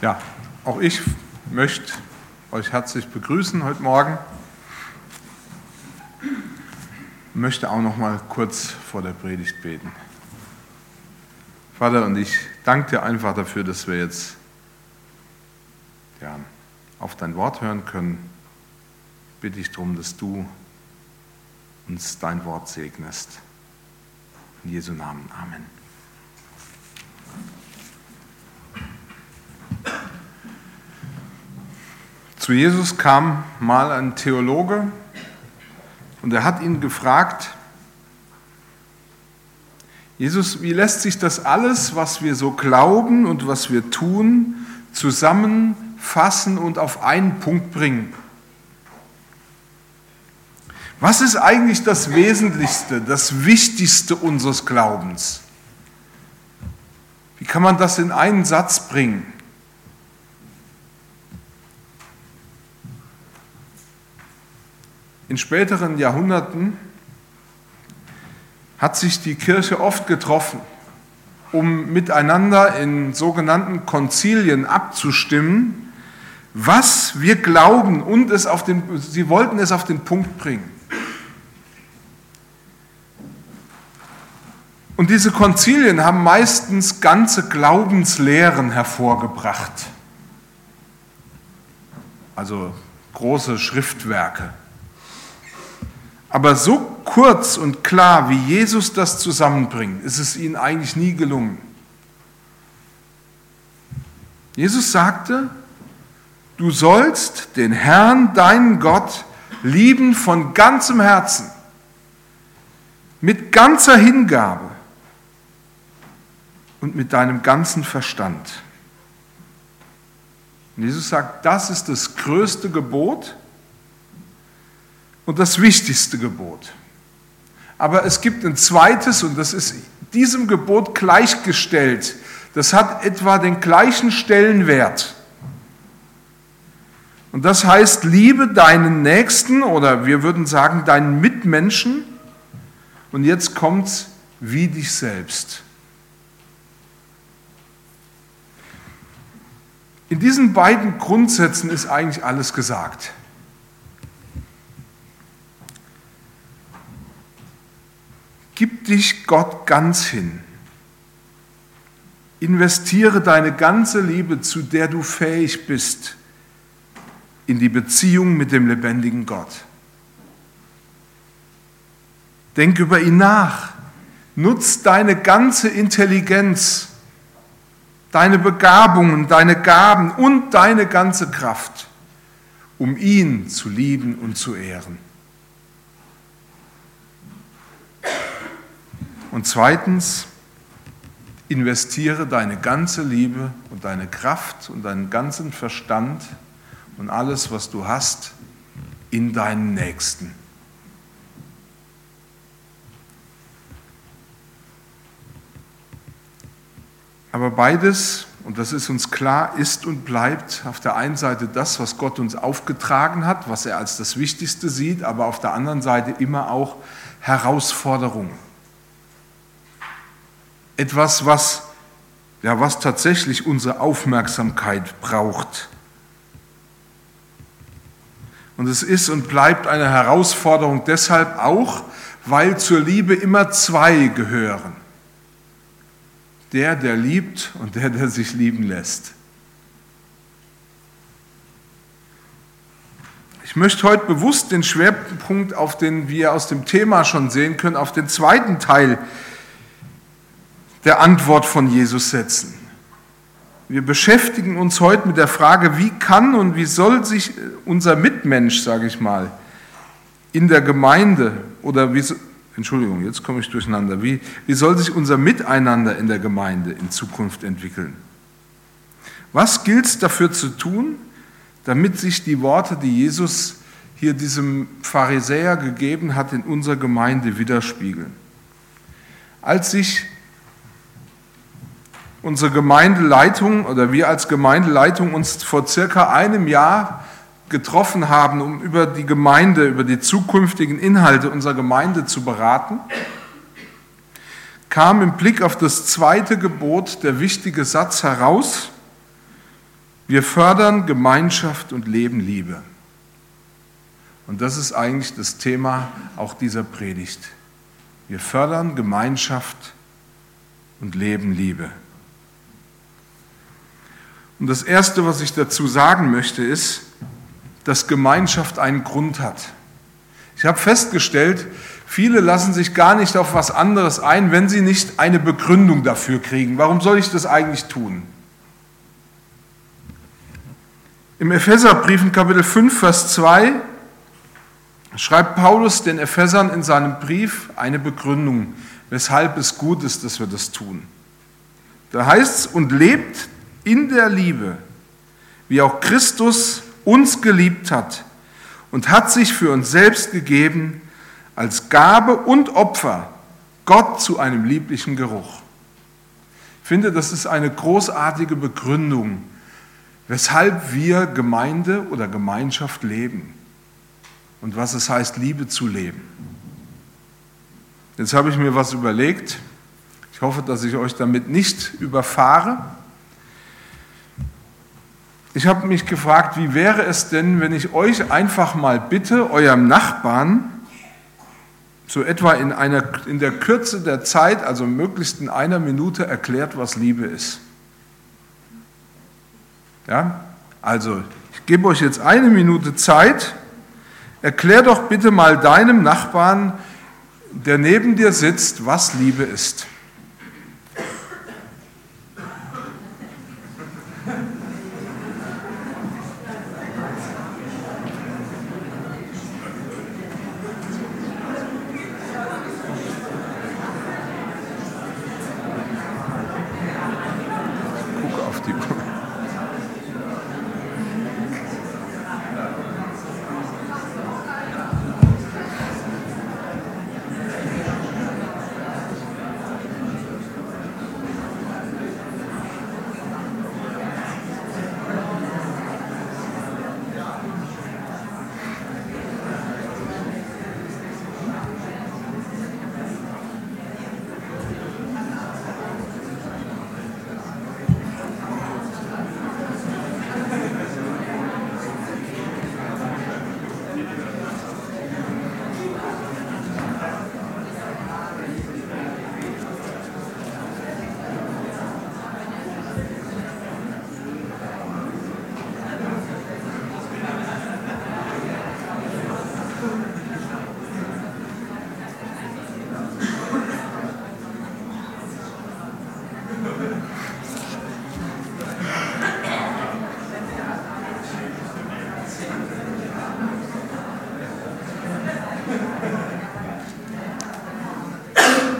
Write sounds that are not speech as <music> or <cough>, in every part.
Ja, auch ich möchte euch herzlich begrüßen heute Morgen. Ich möchte auch noch mal kurz vor der Predigt beten. Vater, und ich danke dir einfach dafür, dass wir jetzt ja, auf dein Wort hören können. Bitte ich darum, dass du uns dein Wort segnest. In Jesu Namen. Amen. Zu Jesus kam mal ein Theologe und er hat ihn gefragt, Jesus, wie lässt sich das alles, was wir so glauben und was wir tun, zusammenfassen und auf einen Punkt bringen? Was ist eigentlich das Wesentlichste, das Wichtigste unseres Glaubens? Wie kann man das in einen Satz bringen? In späteren Jahrhunderten hat sich die Kirche oft getroffen, um miteinander in sogenannten Konzilien abzustimmen, was wir glauben und es auf den, sie wollten es auf den Punkt bringen. Und diese Konzilien haben meistens ganze Glaubenslehren hervorgebracht, also große Schriftwerke. Aber so kurz und klar, wie Jesus das zusammenbringt, ist es ihnen eigentlich nie gelungen. Jesus sagte, du sollst den Herrn, deinen Gott, lieben von ganzem Herzen, mit ganzer Hingabe und mit deinem ganzen Verstand. Und Jesus sagt, das ist das größte Gebot und das wichtigste Gebot. Aber es gibt ein zweites und das ist diesem Gebot gleichgestellt. Das hat etwa den gleichen Stellenwert. Und das heißt, liebe deinen Nächsten oder wir würden sagen deinen Mitmenschen. Und jetzt kommt's wie dich selbst. In diesen beiden Grundsätzen ist eigentlich alles gesagt. Dich Gott ganz hin. Investiere deine ganze Liebe, zu der du fähig bist, in die Beziehung mit dem lebendigen Gott. Denk über ihn nach. Nutz deine ganze Intelligenz, deine Begabungen, deine Gaben und deine ganze Kraft, um ihn zu lieben und zu ehren. Und zweitens, investiere deine ganze Liebe und deine Kraft und deinen ganzen Verstand und alles, was du hast, in deinen Nächsten. Aber beides, und das ist uns klar, ist und bleibt auf der einen Seite das, was Gott uns aufgetragen hat, was er als das Wichtigste sieht, aber auf der anderen Seite immer auch Herausforderungen etwas, was, ja, was tatsächlich unsere Aufmerksamkeit braucht. Und es ist und bleibt eine Herausforderung deshalb auch, weil zur Liebe immer zwei gehören. Der, der liebt und der, der sich lieben lässt. Ich möchte heute bewusst den Schwerpunkt, auf den wir aus dem Thema schon sehen können, auf den zweiten Teil der Antwort von Jesus setzen. Wir beschäftigen uns heute mit der Frage, wie kann und wie soll sich unser Mitmensch, sage ich mal, in der Gemeinde oder wie, Entschuldigung, jetzt komme ich durcheinander, wie, wie soll sich unser Miteinander in der Gemeinde in Zukunft entwickeln? Was gilt es dafür zu tun, damit sich die Worte, die Jesus hier diesem Pharisäer gegeben hat, in unserer Gemeinde widerspiegeln? Als sich unsere Gemeindeleitung oder wir als Gemeindeleitung uns vor circa einem Jahr getroffen haben, um über die Gemeinde, über die zukünftigen Inhalte unserer Gemeinde zu beraten, kam im Blick auf das zweite Gebot der wichtige Satz heraus, Wir fördern Gemeinschaft und leben Liebe. Und das ist eigentlich das Thema auch dieser Predigt. Wir fördern Gemeinschaft und leben Liebe. Und das Erste, was ich dazu sagen möchte, ist, dass Gemeinschaft einen Grund hat. Ich habe festgestellt, viele lassen sich gar nicht auf was anderes ein, wenn sie nicht eine Begründung dafür kriegen. Warum soll ich das eigentlich tun? Im Epheserbrief in Kapitel 5, Vers 2 schreibt Paulus den Ephesern in seinem Brief eine Begründung, weshalb es gut ist, dass wir das tun. Da heißt es, und lebt in der Liebe, wie auch Christus uns geliebt hat und hat sich für uns selbst gegeben als Gabe und Opfer Gott zu einem lieblichen Geruch. Ich finde, das ist eine großartige Begründung, weshalb wir Gemeinde oder Gemeinschaft leben und was es heißt, Liebe zu leben. Jetzt habe ich mir was überlegt. Ich hoffe, dass ich euch damit nicht überfahre. Ich habe mich gefragt, wie wäre es denn, wenn ich euch einfach mal bitte, eurem Nachbarn, so etwa in, einer, in der Kürze der Zeit, also möglichst in einer Minute, erklärt, was Liebe ist. Ja? Also, ich gebe euch jetzt eine Minute Zeit. Erklär doch bitte mal deinem Nachbarn, der neben dir sitzt, was Liebe ist.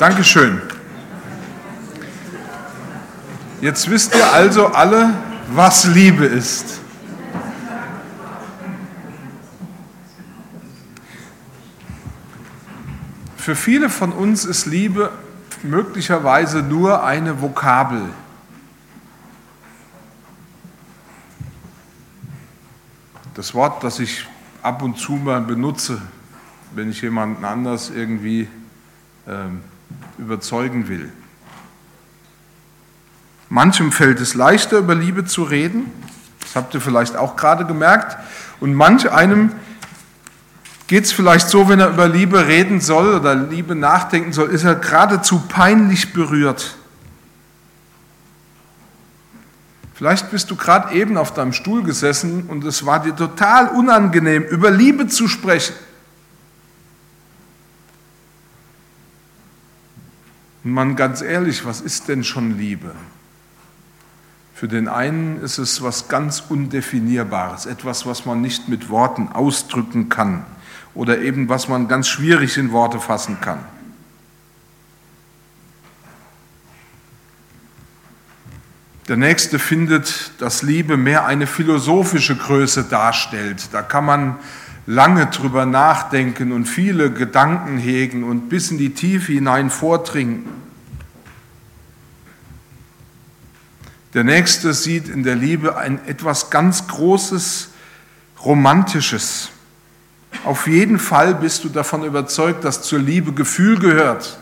Dankeschön. Jetzt wisst ihr also alle, was Liebe ist. Für viele von uns ist Liebe möglicherweise nur eine Vokabel. Das Wort, das ich ab und zu mal benutze, wenn ich jemanden anders irgendwie ähm, überzeugen will. Manchem fällt es leichter, über Liebe zu reden, das habt ihr vielleicht auch gerade gemerkt, und manch einem geht es vielleicht so, wenn er über Liebe reden soll oder Liebe nachdenken soll, ist er geradezu peinlich berührt. Vielleicht bist du gerade eben auf deinem Stuhl gesessen und es war dir total unangenehm, über Liebe zu sprechen. Und man ganz ehrlich, was ist denn schon Liebe? Für den einen ist es was ganz Undefinierbares, etwas, was man nicht mit Worten ausdrücken kann oder eben was man ganz schwierig in Worte fassen kann. Der nächste findet, dass Liebe mehr eine philosophische Größe darstellt. Da kann man lange drüber nachdenken und viele Gedanken hegen und bis in die Tiefe hinein vordringen. Der Nächste sieht in der Liebe ein etwas ganz Großes, Romantisches. Auf jeden Fall bist du davon überzeugt, dass zur Liebe Gefühl gehört.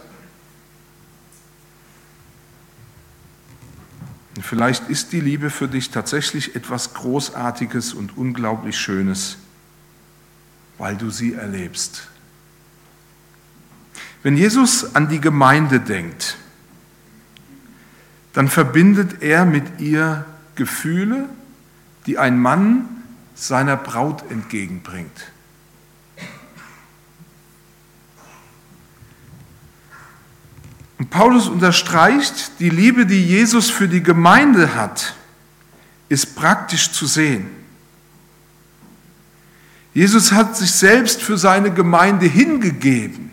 Vielleicht ist die Liebe für dich tatsächlich etwas Großartiges und unglaublich Schönes, weil du sie erlebst. Wenn Jesus an die Gemeinde denkt, dann verbindet er mit ihr Gefühle, die ein Mann seiner Braut entgegenbringt. Und Paulus unterstreicht, die Liebe, die Jesus für die Gemeinde hat, ist praktisch zu sehen. Jesus hat sich selbst für seine Gemeinde hingegeben.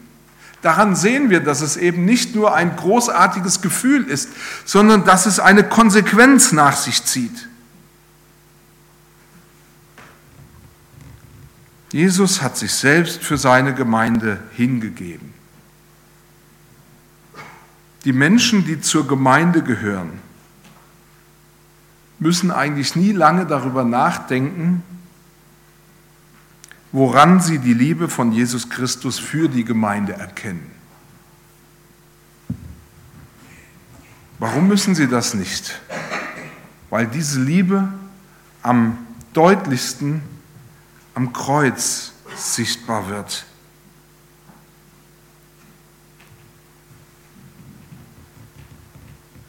Daran sehen wir, dass es eben nicht nur ein großartiges Gefühl ist, sondern dass es eine Konsequenz nach sich zieht. Jesus hat sich selbst für seine Gemeinde hingegeben. Die Menschen, die zur Gemeinde gehören, müssen eigentlich nie lange darüber nachdenken, woran sie die Liebe von Jesus Christus für die Gemeinde erkennen. Warum müssen sie das nicht? Weil diese Liebe am deutlichsten am Kreuz sichtbar wird.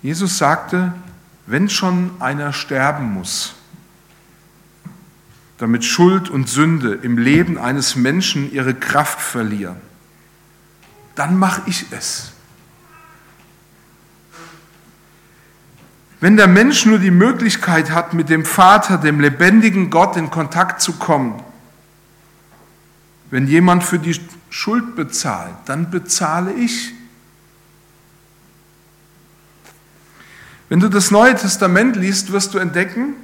Jesus sagte, wenn schon einer sterben muss, damit Schuld und Sünde im Leben eines Menschen ihre Kraft verlieren, dann mache ich es. Wenn der Mensch nur die Möglichkeit hat, mit dem Vater, dem lebendigen Gott in Kontakt zu kommen, wenn jemand für die Schuld bezahlt, dann bezahle ich. Wenn du das Neue Testament liest, wirst du entdecken,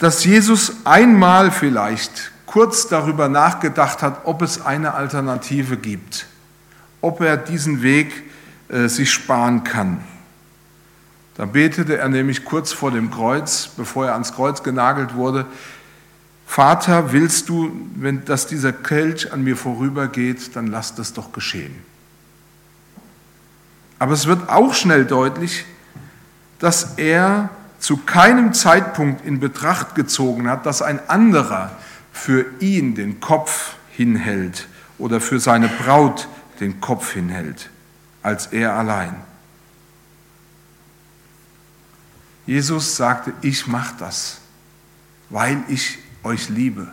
dass Jesus einmal vielleicht kurz darüber nachgedacht hat, ob es eine Alternative gibt, ob er diesen Weg äh, sich sparen kann. Da betete er nämlich kurz vor dem Kreuz, bevor er ans Kreuz genagelt wurde, Vater, willst du, wenn dass dieser Kelch an mir vorübergeht, dann lass das doch geschehen. Aber es wird auch schnell deutlich, dass er zu keinem Zeitpunkt in Betracht gezogen hat, dass ein anderer für ihn den Kopf hinhält oder für seine Braut den Kopf hinhält, als er allein. Jesus sagte, ich mache das, weil ich euch liebe.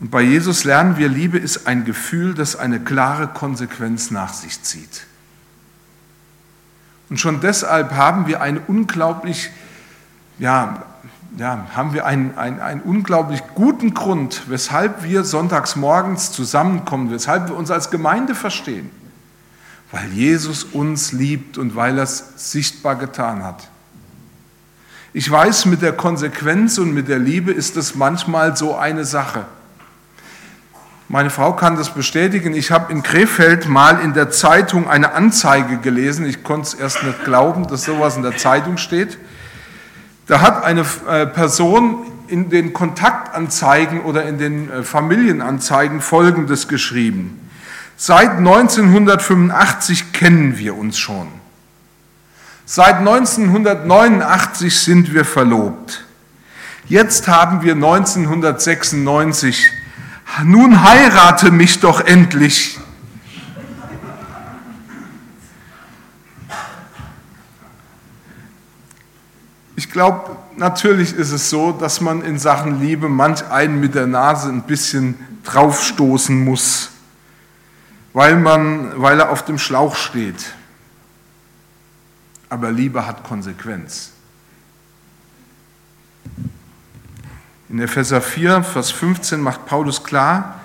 Und bei Jesus lernen wir, Liebe ist ein Gefühl, das eine klare Konsequenz nach sich zieht. Und schon deshalb haben wir einen unglaublich, ja, ja, haben wir einen, einen, einen unglaublich guten Grund, weshalb wir sonntags morgens zusammenkommen, weshalb wir uns als Gemeinde verstehen. Weil Jesus uns liebt und weil er es sichtbar getan hat. Ich weiß, mit der Konsequenz und mit der Liebe ist es manchmal so eine Sache. Meine Frau kann das bestätigen. Ich habe in Krefeld mal in der Zeitung eine Anzeige gelesen. Ich konnte es erst nicht glauben, dass sowas in der Zeitung steht. Da hat eine äh, Person in den Kontaktanzeigen oder in den äh, Familienanzeigen Folgendes geschrieben. Seit 1985 kennen wir uns schon. Seit 1989 sind wir verlobt. Jetzt haben wir 1996 nun heirate mich doch endlich. Ich glaube, natürlich ist es so, dass man in Sachen Liebe manch einen mit der Nase ein bisschen draufstoßen muss, weil, man, weil er auf dem Schlauch steht. Aber Liebe hat Konsequenz. In Epheser 4, Vers 15 macht Paulus klar,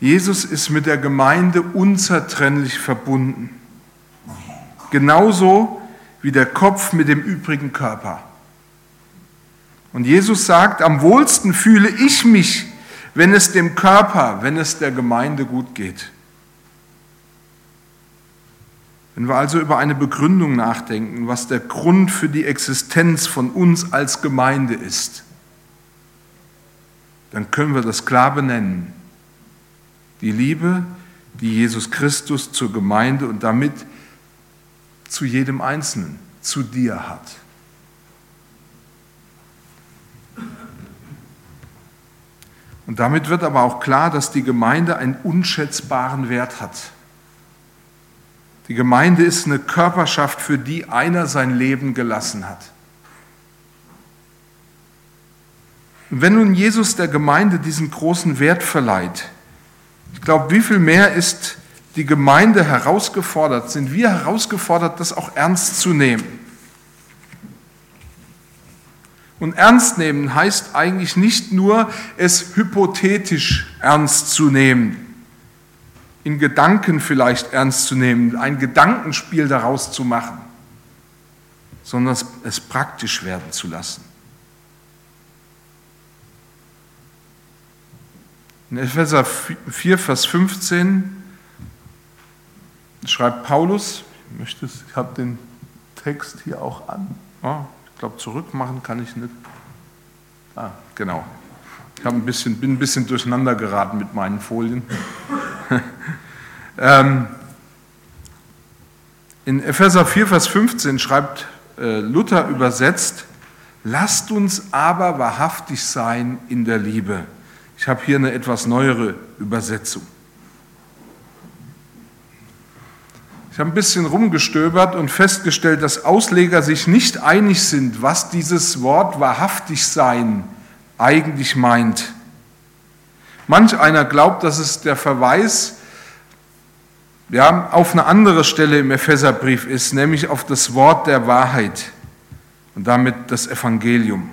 Jesus ist mit der Gemeinde unzertrennlich verbunden. Genauso wie der Kopf mit dem übrigen Körper. Und Jesus sagt, am wohlsten fühle ich mich, wenn es dem Körper, wenn es der Gemeinde gut geht. Wenn wir also über eine Begründung nachdenken, was der Grund für die Existenz von uns als Gemeinde ist, dann können wir das klar benennen. Die Liebe, die Jesus Christus zur Gemeinde und damit zu jedem Einzelnen, zu dir hat. Und damit wird aber auch klar, dass die Gemeinde einen unschätzbaren Wert hat. Die Gemeinde ist eine Körperschaft, für die einer sein Leben gelassen hat. Und wenn nun Jesus der Gemeinde diesen großen Wert verleiht, ich glaube, wie viel mehr ist die Gemeinde herausgefordert, sind wir herausgefordert, das auch ernst zu nehmen. Und ernst nehmen heißt eigentlich nicht nur, es hypothetisch ernst zu nehmen, in Gedanken vielleicht ernst zu nehmen, ein Gedankenspiel daraus zu machen, sondern es praktisch werden zu lassen. In Epheser 4, Vers 15 schreibt Paulus, ich, ich habe den Text hier auch an. Oh, glaube, zurückmachen kann ich nicht. Ah, genau. Ich ein bisschen, bin ein bisschen durcheinander geraten mit meinen Folien. <laughs> ähm, in Epheser 4, Vers 15 schreibt äh, Luther übersetzt, lasst uns aber wahrhaftig sein in der Liebe. Ich habe hier eine etwas neuere Übersetzung. Ich habe ein bisschen rumgestöbert und festgestellt, dass Ausleger sich nicht einig sind, was dieses Wort wahrhaftig sein eigentlich meint. Manch einer glaubt, dass es der Verweis ja, auf eine andere Stelle im Epheserbrief ist, nämlich auf das Wort der Wahrheit und damit das Evangelium.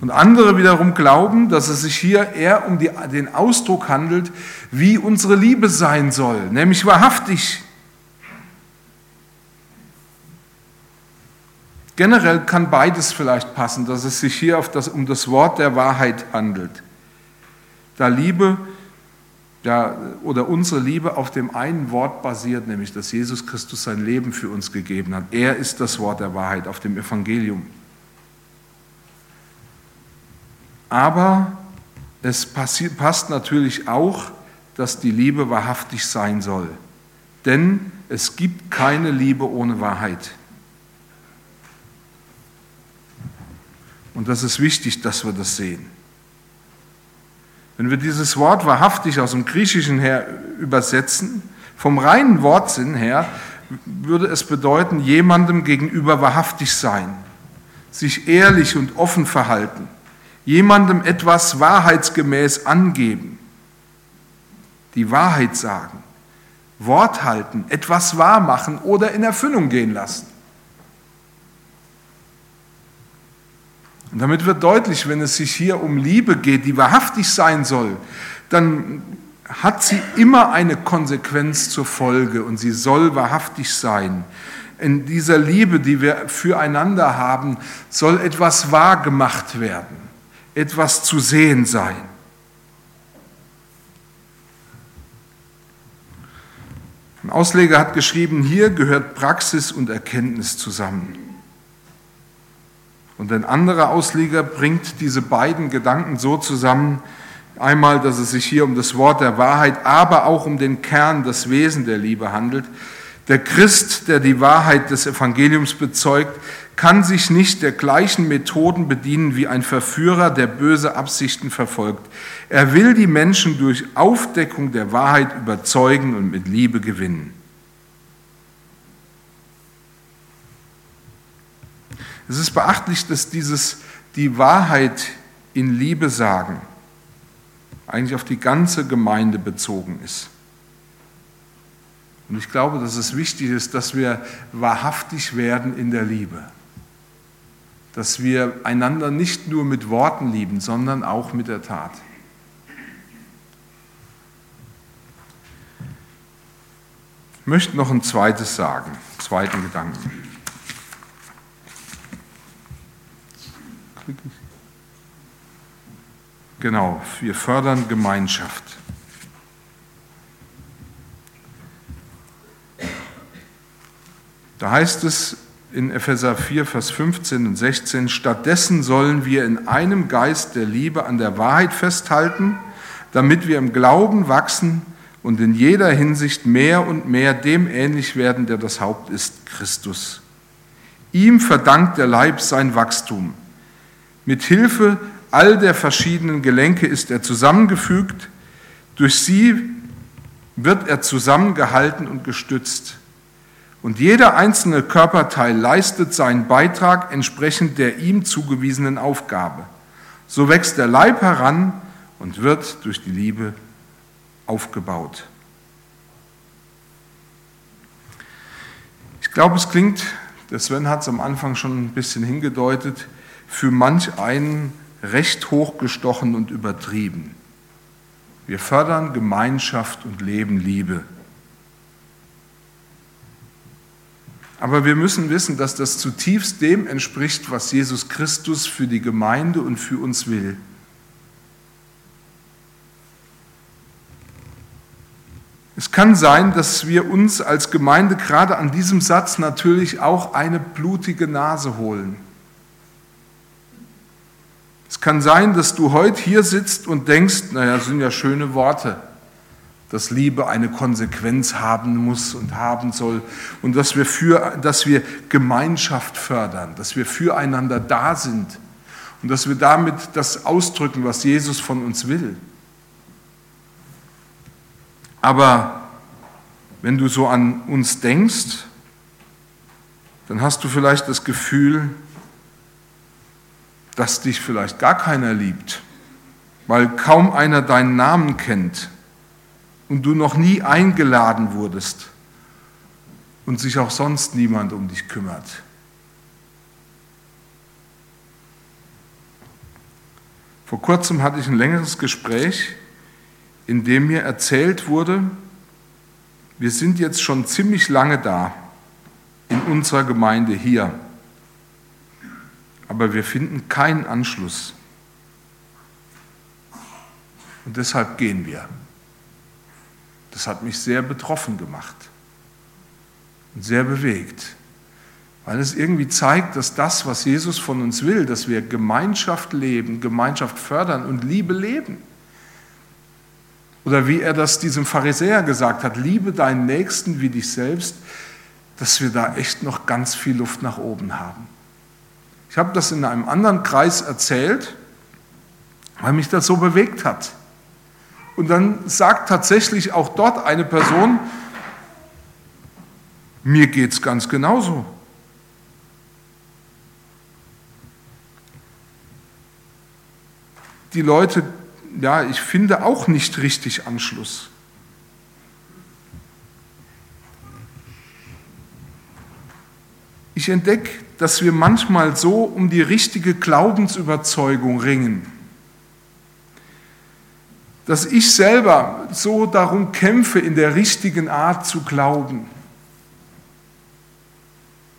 Und andere wiederum glauben, dass es sich hier eher um die, den Ausdruck handelt, wie unsere Liebe sein soll, nämlich wahrhaftig. Generell kann beides vielleicht passen, dass es sich hier das, um das Wort der Wahrheit handelt. Da Liebe ja, oder unsere Liebe auf dem einen Wort basiert, nämlich dass Jesus Christus sein Leben für uns gegeben hat. Er ist das Wort der Wahrheit auf dem Evangelium. Aber es passt natürlich auch, dass die Liebe wahrhaftig sein soll. Denn es gibt keine Liebe ohne Wahrheit. Und das ist wichtig, dass wir das sehen. Wenn wir dieses Wort wahrhaftig aus dem Griechischen her übersetzen, vom reinen Wortsinn her, würde es bedeuten, jemandem gegenüber wahrhaftig sein, sich ehrlich und offen verhalten jemandem etwas wahrheitsgemäß angeben, die Wahrheit sagen, Wort halten, etwas wahrmachen oder in Erfüllung gehen lassen. Und damit wird deutlich, wenn es sich hier um Liebe geht, die wahrhaftig sein soll, dann hat sie immer eine Konsequenz zur Folge und sie soll wahrhaftig sein. In dieser Liebe, die wir füreinander haben, soll etwas wahrgemacht werden etwas zu sehen sein. Ein Ausleger hat geschrieben, hier gehört Praxis und Erkenntnis zusammen. Und ein anderer Ausleger bringt diese beiden Gedanken so zusammen, einmal, dass es sich hier um das Wort der Wahrheit, aber auch um den Kern, das Wesen der Liebe handelt. Der Christ, der die Wahrheit des Evangeliums bezeugt, kann sich nicht der gleichen Methoden bedienen wie ein Verführer, der böse Absichten verfolgt. Er will die Menschen durch Aufdeckung der Wahrheit überzeugen und mit Liebe gewinnen. Es ist beachtlich, dass dieses die Wahrheit in Liebe sagen eigentlich auf die ganze Gemeinde bezogen ist. Und ich glaube, dass es wichtig ist, dass wir wahrhaftig werden in der Liebe dass wir einander nicht nur mit Worten lieben, sondern auch mit der Tat. Ich möchte noch ein zweites sagen, einen zweiten Gedanken. Genau, wir fördern Gemeinschaft. Da heißt es, in Epheser 4, Vers 15 und 16, stattdessen sollen wir in einem Geist der Liebe an der Wahrheit festhalten, damit wir im Glauben wachsen und in jeder Hinsicht mehr und mehr dem ähnlich werden, der das Haupt ist, Christus. Ihm verdankt der Leib sein Wachstum. Mit Hilfe all der verschiedenen Gelenke ist er zusammengefügt, durch sie wird er zusammengehalten und gestützt. Und jeder einzelne Körperteil leistet seinen Beitrag entsprechend der ihm zugewiesenen Aufgabe. So wächst der Leib heran und wird durch die Liebe aufgebaut. Ich glaube, es klingt, der Sven hat es am Anfang schon ein bisschen hingedeutet, für manch einen recht hochgestochen und übertrieben. Wir fördern Gemeinschaft und leben Liebe. Aber wir müssen wissen, dass das zutiefst dem entspricht, was Jesus Christus für die Gemeinde und für uns will. Es kann sein, dass wir uns als Gemeinde gerade an diesem Satz natürlich auch eine blutige Nase holen. Es kann sein, dass du heute hier sitzt und denkst, naja, das sind ja schöne Worte, dass Liebe eine Konsequenz haben muss und haben soll und dass wir, für, dass wir Gemeinschaft fördern, dass wir füreinander da sind und dass wir damit das ausdrücken, was Jesus von uns will. Aber wenn du so an uns denkst, dann hast du vielleicht das Gefühl, dass dich vielleicht gar keiner liebt, weil kaum einer deinen Namen kennt und du noch nie eingeladen wurdest und sich auch sonst niemand um dich kümmert. Vor kurzem hatte ich ein längeres Gespräch in dem mir erzählt wurde, wir sind jetzt schon ziemlich lange da in unserer Gemeinde hier, aber wir finden keinen Anschluss. Und deshalb gehen wir. Das hat mich sehr betroffen gemacht und sehr bewegt, weil es irgendwie zeigt, dass das, was Jesus von uns will, dass wir Gemeinschaft leben, Gemeinschaft fördern und Liebe leben, oder wie er das diesem Pharisäer gesagt hat, liebe deinen Nächsten wie dich selbst, dass wir da echt noch ganz viel Luft nach oben haben. Ich habe das in einem anderen Kreis erzählt, weil mich das so bewegt hat. Und dann sagt tatsächlich auch dort eine Person, mir geht es ganz genauso. Die Leute ja, ich finde auch nicht richtig Anschluss. Ich entdecke, dass wir manchmal so um die richtige Glaubensüberzeugung ringen, dass ich selber so darum kämpfe, in der richtigen Art zu glauben,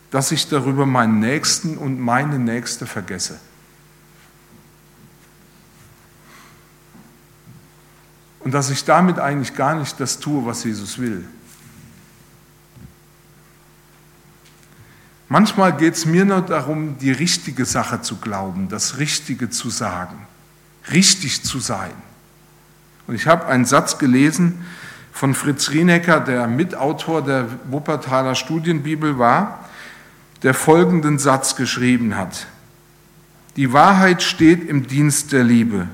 dass ich darüber meinen Nächsten und meine Nächste vergesse. Und dass ich damit eigentlich gar nicht das tue, was Jesus will. Manchmal geht es mir nur darum, die richtige Sache zu glauben, das Richtige zu sagen, richtig zu sein. Und ich habe einen Satz gelesen von Fritz Rienecker, der Mitautor der Wuppertaler Studienbibel war, der folgenden Satz geschrieben hat. Die Wahrheit steht im Dienst der Liebe.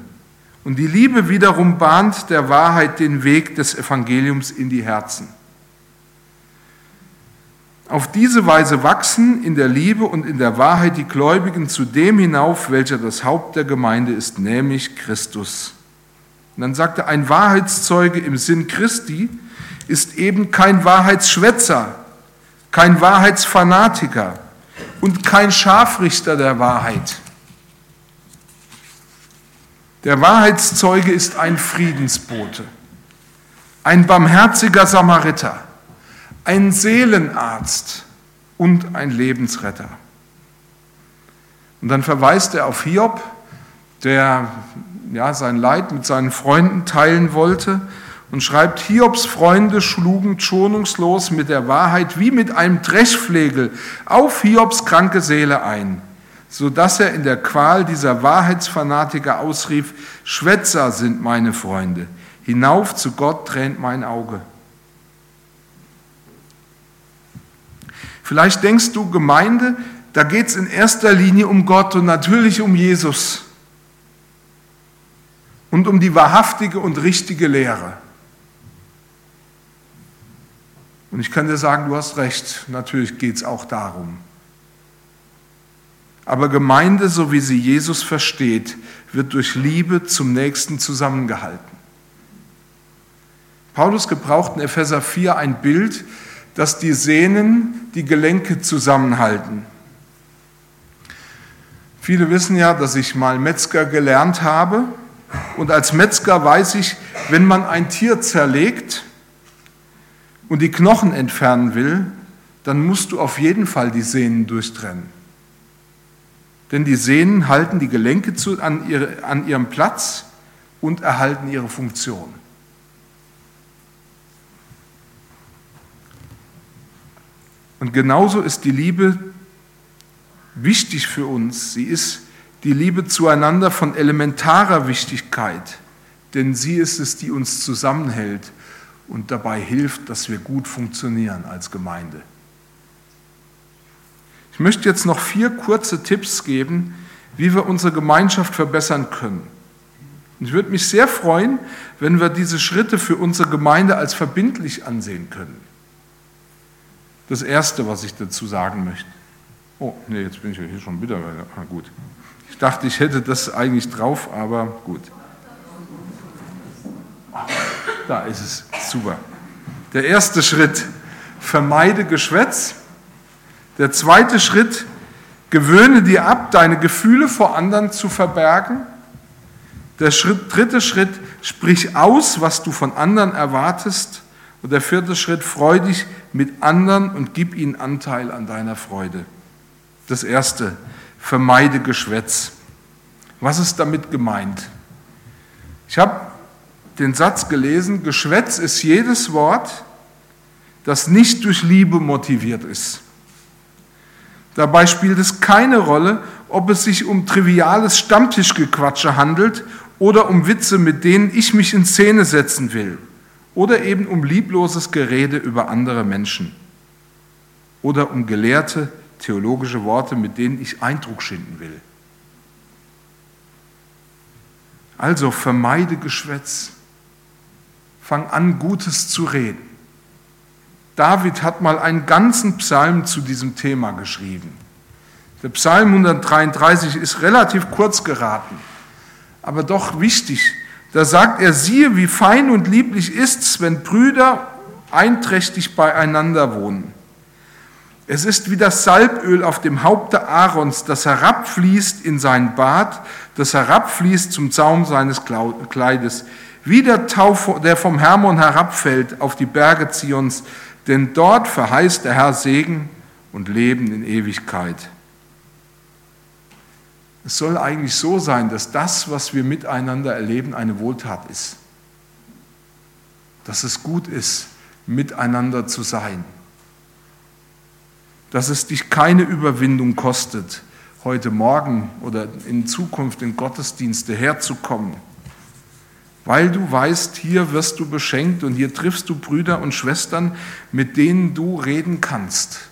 Und die Liebe wiederum bahnt der Wahrheit den Weg des Evangeliums in die Herzen. Auf diese Weise wachsen in der Liebe und in der Wahrheit die Gläubigen zu dem hinauf, welcher das Haupt der Gemeinde ist, nämlich Christus. Und dann sagte ein Wahrheitszeuge im Sinn Christi ist eben kein Wahrheitsschwätzer, kein Wahrheitsfanatiker und kein Scharfrichter der Wahrheit. Der Wahrheitszeuge ist ein Friedensbote, ein barmherziger Samariter, ein Seelenarzt und ein Lebensretter. Und dann verweist er auf Hiob, der ja, sein Leid mit seinen Freunden teilen wollte und schreibt, Hiobs Freunde schlugen schonungslos mit der Wahrheit wie mit einem Dreschflegel auf Hiobs kranke Seele ein so dass er in der Qual dieser Wahrheitsfanatiker ausrief, Schwätzer sind meine Freunde. Hinauf zu Gott tränt mein Auge. Vielleicht denkst du, Gemeinde, da geht es in erster Linie um Gott und natürlich um Jesus und um die wahrhaftige und richtige Lehre. Und ich kann dir sagen, du hast recht, natürlich geht es auch darum. Aber Gemeinde, so wie sie Jesus versteht, wird durch Liebe zum Nächsten zusammengehalten. Paulus gebraucht in Epheser 4 ein Bild, dass die Sehnen die Gelenke zusammenhalten. Viele wissen ja, dass ich mal Metzger gelernt habe. Und als Metzger weiß ich, wenn man ein Tier zerlegt und die Knochen entfernen will, dann musst du auf jeden Fall die Sehnen durchtrennen. Denn die Sehnen halten die Gelenke zu, an, ihre, an ihrem Platz und erhalten ihre Funktion. Und genauso ist die Liebe wichtig für uns. Sie ist die Liebe zueinander von elementarer Wichtigkeit, denn sie ist es, die uns zusammenhält und dabei hilft, dass wir gut funktionieren als Gemeinde. Ich möchte jetzt noch vier kurze Tipps geben, wie wir unsere Gemeinschaft verbessern können. Ich würde mich sehr freuen, wenn wir diese Schritte für unsere Gemeinde als verbindlich ansehen können. Das Erste, was ich dazu sagen möchte. Oh, nee, jetzt bin ich ja hier schon wieder. Ah, gut. Ich dachte, ich hätte das eigentlich drauf, aber gut. Da ist es. Super. Der erste Schritt, vermeide Geschwätz. Der zweite Schritt, gewöhne dir ab, deine Gefühle vor anderen zu verbergen. Der Schritt, dritte Schritt, sprich aus, was du von anderen erwartest. Und der vierte Schritt, freu dich mit anderen und gib ihnen Anteil an deiner Freude. Das erste, vermeide Geschwätz. Was ist damit gemeint? Ich habe den Satz gelesen, Geschwätz ist jedes Wort, das nicht durch Liebe motiviert ist. Dabei spielt es keine Rolle, ob es sich um triviales Stammtischgequatsche handelt oder um Witze, mit denen ich mich in Szene setzen will oder eben um liebloses Gerede über andere Menschen oder um gelehrte theologische Worte, mit denen ich Eindruck schinden will. Also vermeide Geschwätz. Fang an, Gutes zu reden. David hat mal einen ganzen Psalm zu diesem Thema geschrieben. Der Psalm 133 ist relativ kurz geraten, aber doch wichtig, da sagt er, siehe, wie fein und lieblich ist's, wenn Brüder einträchtig beieinander wohnen. Es ist wie das Salböl auf dem Haupte Aarons, das herabfließt in sein Bart, das herabfließt zum Zaum seines Kleides, wie der Tau, der vom Hermon herabfällt auf die Berge Zions, denn dort verheißt der Herr Segen und Leben in Ewigkeit. Es soll eigentlich so sein, dass das, was wir miteinander erleben, eine Wohltat ist. Dass es gut ist, miteinander zu sein. Dass es dich keine Überwindung kostet, heute Morgen oder in Zukunft in Gottesdienste herzukommen. Weil du weißt, hier wirst du beschenkt und hier triffst du Brüder und Schwestern, mit denen du reden kannst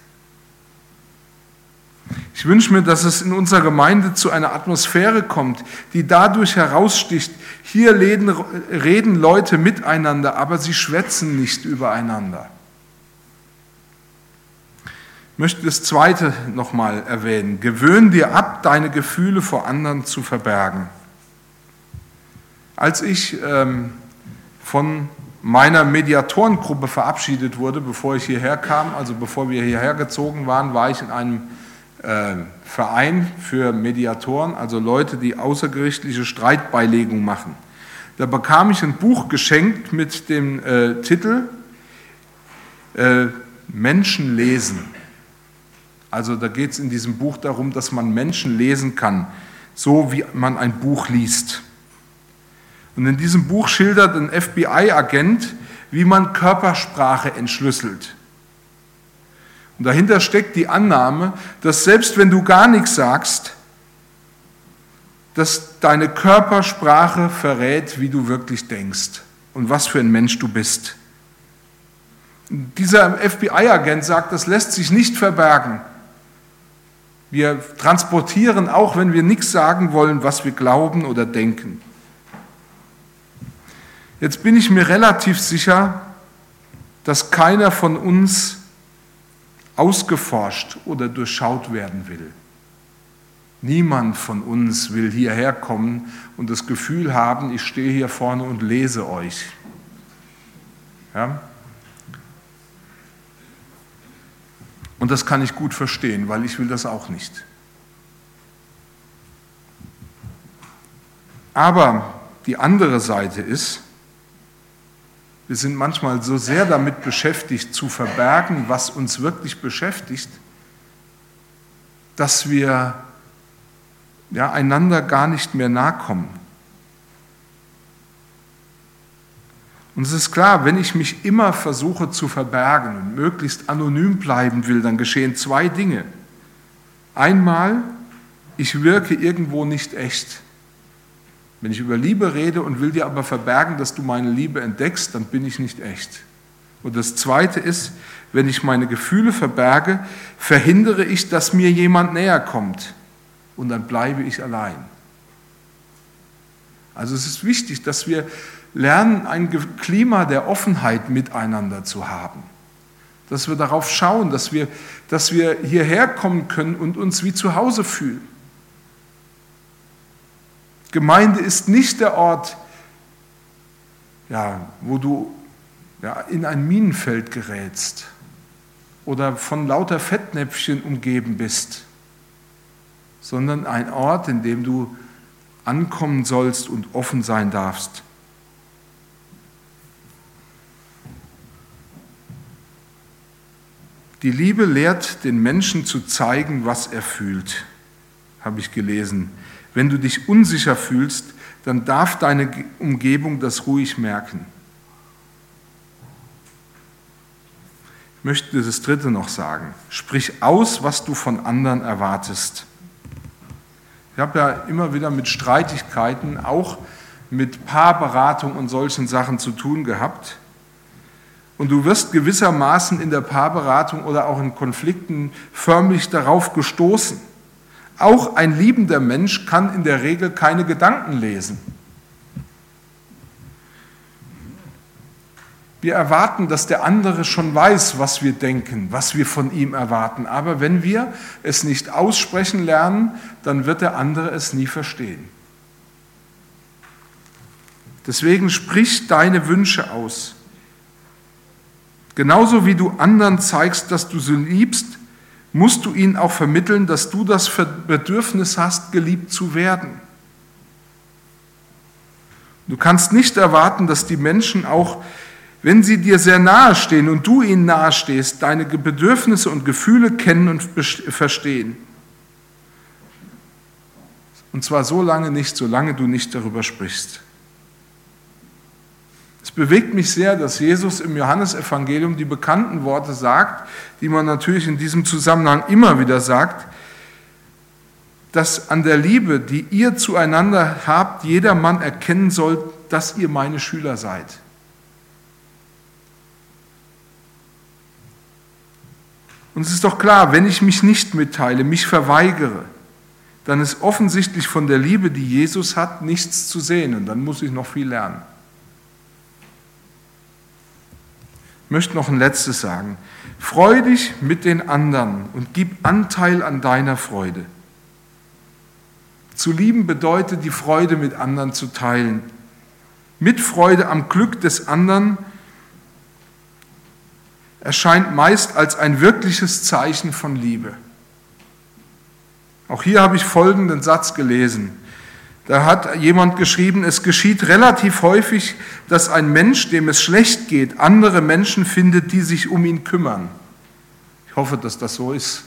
ich wünsche mir, dass es in unserer Gemeinde zu einer Atmosphäre kommt, die dadurch heraussticht. Hier reden, Leute miteinander, aber sie schwätzen nicht übereinander. Möchte das Zweite nochmal erwähnen. Gewöhn dir ab, deine Gefühle vor anderen zu verbergen. Als ich ähm, von meiner Mediatorengruppe verabschiedet wurde, bevor ich hierher kam, also bevor wir hierher gezogen waren, war ich in einem äh, Verein für Mediatoren, also Leute, die außergerichtliche Streitbeilegung machen. Da bekam ich ein Buch geschenkt mit dem äh, Titel äh, Menschen lesen. Also da geht es in diesem Buch darum, dass man Menschen lesen kann, so wie man ein Buch liest. Und in diesem Buch schildert ein FBI-Agent, wie man Körpersprache entschlüsselt. Und dahinter steckt die Annahme, dass selbst wenn du gar nichts sagst, dass deine Körpersprache verrät, wie du wirklich denkst. und was für ein Mensch du bist. Dieser FBI-Agent sagt, das lässt sich nicht verbergen. Wir transportieren, auch wenn wir nichts sagen wollen, was wir glauben oder denken. Jetzt bin ich mir relativ sicher, dass keiner von uns ausgeforscht oder durchschaut werden will. Niemand von uns will hierher kommen und das Gefühl haben, ich stehe hier vorne und lese euch. Ja? Und das kann ich gut verstehen, weil ich will das auch nicht. Aber die andere Seite ist, wir sind manchmal so sehr damit beschäftigt, zu verbergen, was uns wirklich beschäftigt, dass wir ja, einander gar nicht mehr nahe kommen. Und es ist klar, wenn ich mich immer versuche zu verbergen und möglichst anonym bleiben will, dann geschehen zwei Dinge. Einmal, ich wirke irgendwo nicht echt. Wenn ich über Liebe rede und will dir aber verbergen, dass du meine Liebe entdeckst, dann bin ich nicht echt. Und das Zweite ist, wenn ich meine Gefühle verberge, verhindere ich, dass mir jemand näher kommt. Und dann bleibe ich allein. Also es ist wichtig, dass wir lernen, ein Klima der Offenheit miteinander zu haben. Dass wir darauf schauen, dass wir, dass wir hierher kommen können und uns wie zu Hause fühlen. Gemeinde ist nicht der Ort, ja, wo du ja, in ein Minenfeld gerätst oder von lauter Fettnäpfchen umgeben bist, sondern ein Ort, in dem du ankommen sollst und offen sein darfst. Die Liebe lehrt den Menschen zu zeigen, was er fühlt, habe ich gelesen. Wenn du dich unsicher fühlst, dann darf deine Umgebung das ruhig merken. Ich möchte das Dritte noch sagen. Sprich aus, was du von anderen erwartest. Ich habe ja immer wieder mit Streitigkeiten, auch mit Paarberatung und solchen Sachen zu tun gehabt. Und du wirst gewissermaßen in der Paarberatung oder auch in Konflikten förmlich darauf gestoßen. Auch ein liebender Mensch kann in der Regel keine Gedanken lesen. Wir erwarten, dass der andere schon weiß, was wir denken, was wir von ihm erwarten. Aber wenn wir es nicht aussprechen lernen, dann wird der andere es nie verstehen. Deswegen sprich deine Wünsche aus. Genauso wie du anderen zeigst, dass du sie liebst, musst du ihnen auch vermitteln, dass du das Bedürfnis hast, geliebt zu werden. Du kannst nicht erwarten, dass die Menschen auch, wenn sie dir sehr nahe stehen und du ihnen nahe stehst, deine Bedürfnisse und Gefühle kennen und verstehen. Und zwar so lange nicht, solange du nicht darüber sprichst. Es bewegt mich sehr, dass Jesus im Johannesevangelium die bekannten Worte sagt, die man natürlich in diesem Zusammenhang immer wieder sagt, dass an der Liebe, die ihr zueinander habt, jeder Mann erkennen soll, dass ihr meine Schüler seid. Und es ist doch klar, wenn ich mich nicht mitteile, mich verweigere, dann ist offensichtlich von der Liebe, die Jesus hat, nichts zu sehen und dann muss ich noch viel lernen. Möchte noch ein letztes sagen. Freu dich mit den anderen und gib Anteil an deiner Freude. Zu lieben bedeutet, die Freude mit anderen zu teilen. Mitfreude am Glück des anderen erscheint meist als ein wirkliches Zeichen von Liebe. Auch hier habe ich folgenden Satz gelesen. Da hat jemand geschrieben, es geschieht relativ häufig, dass ein Mensch, dem es schlecht geht, andere Menschen findet, die sich um ihn kümmern. Ich hoffe, dass das so ist.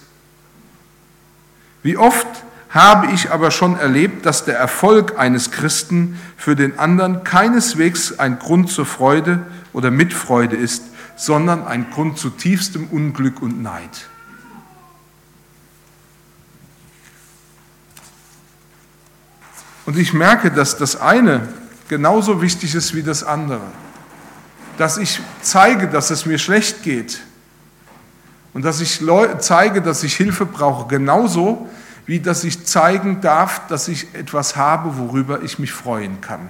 Wie oft habe ich aber schon erlebt, dass der Erfolg eines Christen für den anderen keineswegs ein Grund zur Freude oder Mitfreude ist, sondern ein Grund zu tiefstem Unglück und Neid. Und ich merke, dass das eine genauso wichtig ist wie das andere. Dass ich zeige, dass es mir schlecht geht und dass ich zeige, dass ich Hilfe brauche, genauso wie dass ich zeigen darf, dass ich etwas habe, worüber ich mich freuen kann.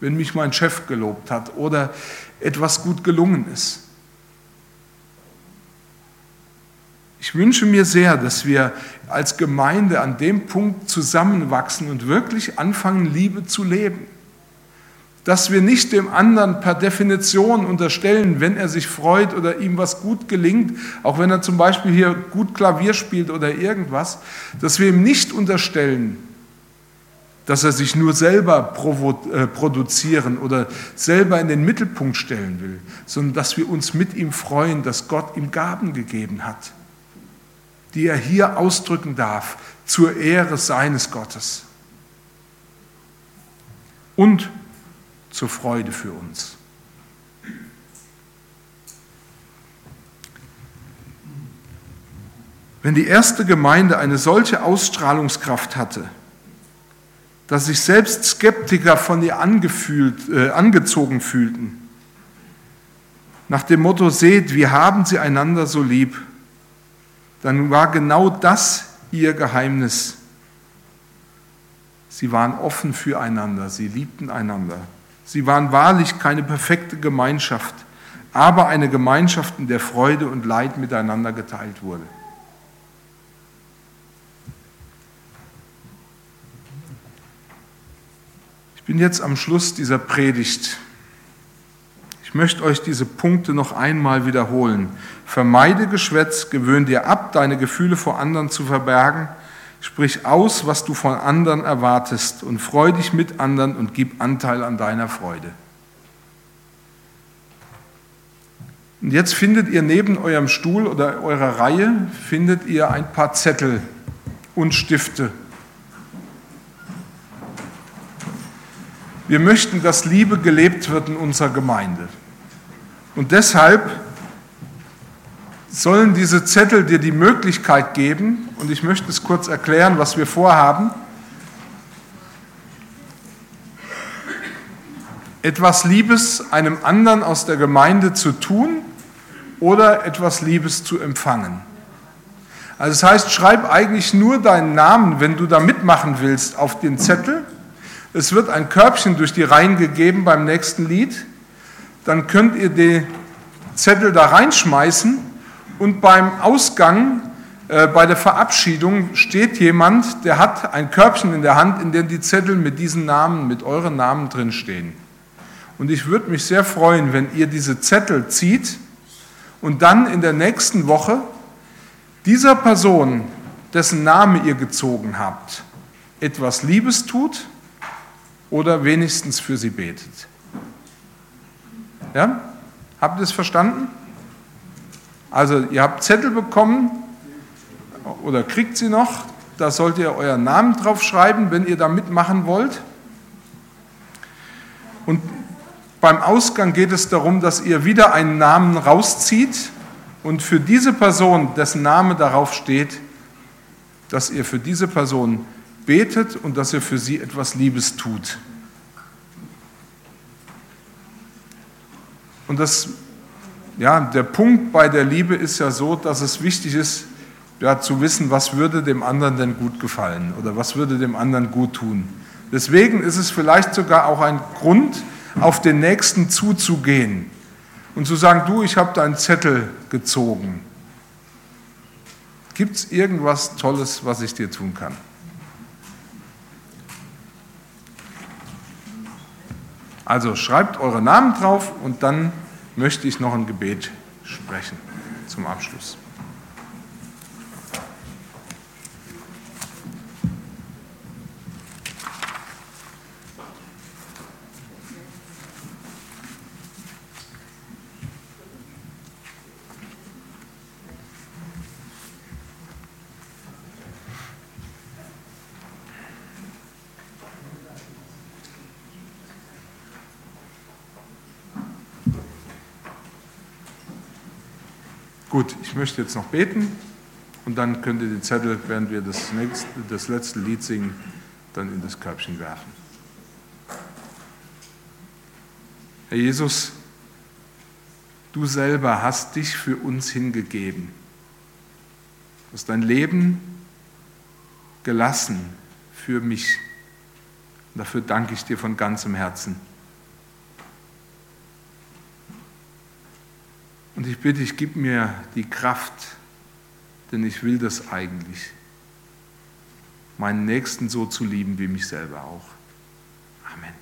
Wenn mich mein Chef gelobt hat oder etwas gut gelungen ist. Ich wünsche mir sehr, dass wir als Gemeinde an dem Punkt zusammenwachsen und wirklich anfangen, Liebe zu leben dass wir nicht dem anderen per Definition unterstellen, wenn er sich freut oder ihm was gut gelingt, auch wenn er zum Beispiel hier gut Klavier spielt oder irgendwas, dass wir ihm nicht unterstellen, dass er sich nur selber äh, produzieren oder selber in den Mittelpunkt stellen will, sondern dass wir uns mit ihm freuen, dass Gott ihm Gaben gegeben hat, die er hier ausdrücken darf zur Ehre seines Gottes. Und zur Freude für uns. Wenn die erste Gemeinde eine solche Ausstrahlungskraft hatte, dass sich selbst Skeptiker von ihr angefühlt, äh, angezogen fühlten, nach dem Motto, seht, wir haben sie einander so lieb, dann war genau das ihr Geheimnis. Sie waren offen füreinander, sie liebten einander. Sie waren wahrlich keine perfekte Gemeinschaft, aber eine Gemeinschaft, in der Freude und Leid miteinander geteilt wurde. Ich bin jetzt am Schluss dieser Predigt. Ich möchte euch diese Punkte noch einmal wiederholen. Vermeide Geschwätz, gewöhn dir ab, deine Gefühle vor anderen zu verbergen Sprich aus, was du von anderen erwartest und freu dich mit anderen und gib Anteil an deiner Freude. Und jetzt findet ihr neben eurem Stuhl oder eurer Reihe findet ihr ein paar Zettel und Stifte. Wir möchten, dass Liebe gelebt wird in unserer Gemeinde. Und deshalb sollen diese Zettel dir die Möglichkeit geben, und ich möchte es kurz erklären, was wir vorhaben, etwas Liebes einem anderen aus der Gemeinde zu tun oder etwas Liebes zu empfangen. Also das heißt, schreib eigentlich nur deinen Namen, wenn du da mitmachen willst, auf den Zettel. Es wird ein Körbchen durch die Reihen gegeben beim nächsten Lied. Dann könnt ihr den Zettel da reinschmeißen und beim Ausgang, äh, bei der Verabschiedung, steht jemand, der hat ein Körbchen in der Hand, in dem die Zettel mit diesen Namen, mit euren Namen drinstehen. Und ich würde mich sehr freuen, wenn ihr diese Zettel zieht und dann in der nächsten Woche dieser Person, dessen Name ihr gezogen habt, etwas Liebes tut oder wenigstens für sie betet. Ja? Habt ihr es verstanden? Also ihr habt Zettel bekommen oder kriegt sie noch. Da sollt ihr euren Namen drauf schreiben, wenn ihr da mitmachen wollt. Und beim Ausgang geht es darum, dass ihr wieder einen Namen rauszieht und für diese Person, dessen Name darauf steht, dass ihr für diese Person betet und dass ihr für sie etwas Liebes tut. Und das ja, der Punkt bei der Liebe ist ja so, dass es wichtig ist, ja, zu wissen, was würde dem anderen denn gut gefallen oder was würde dem anderen gut tun. Deswegen ist es vielleicht sogar auch ein Grund, auf den Nächsten zuzugehen und zu sagen, du, ich habe deinen Zettel gezogen. Gibt es irgendwas Tolles, was ich dir tun kann? Also schreibt eure Namen drauf und dann möchte ich noch ein Gebet sprechen zum Abschluss. Gut, ich möchte jetzt noch beten und dann könnt ihr den Zettel, während wir das, nächste, das letzte Lied singen, dann in das Körbchen werfen. Herr Jesus, Du selber hast dich für uns hingegeben. Hast dein Leben gelassen für mich. Und dafür danke ich dir von ganzem Herzen. Und ich bitte dich, gib mir die Kraft, denn ich will das eigentlich, meinen Nächsten so zu lieben wie mich selber auch. Amen.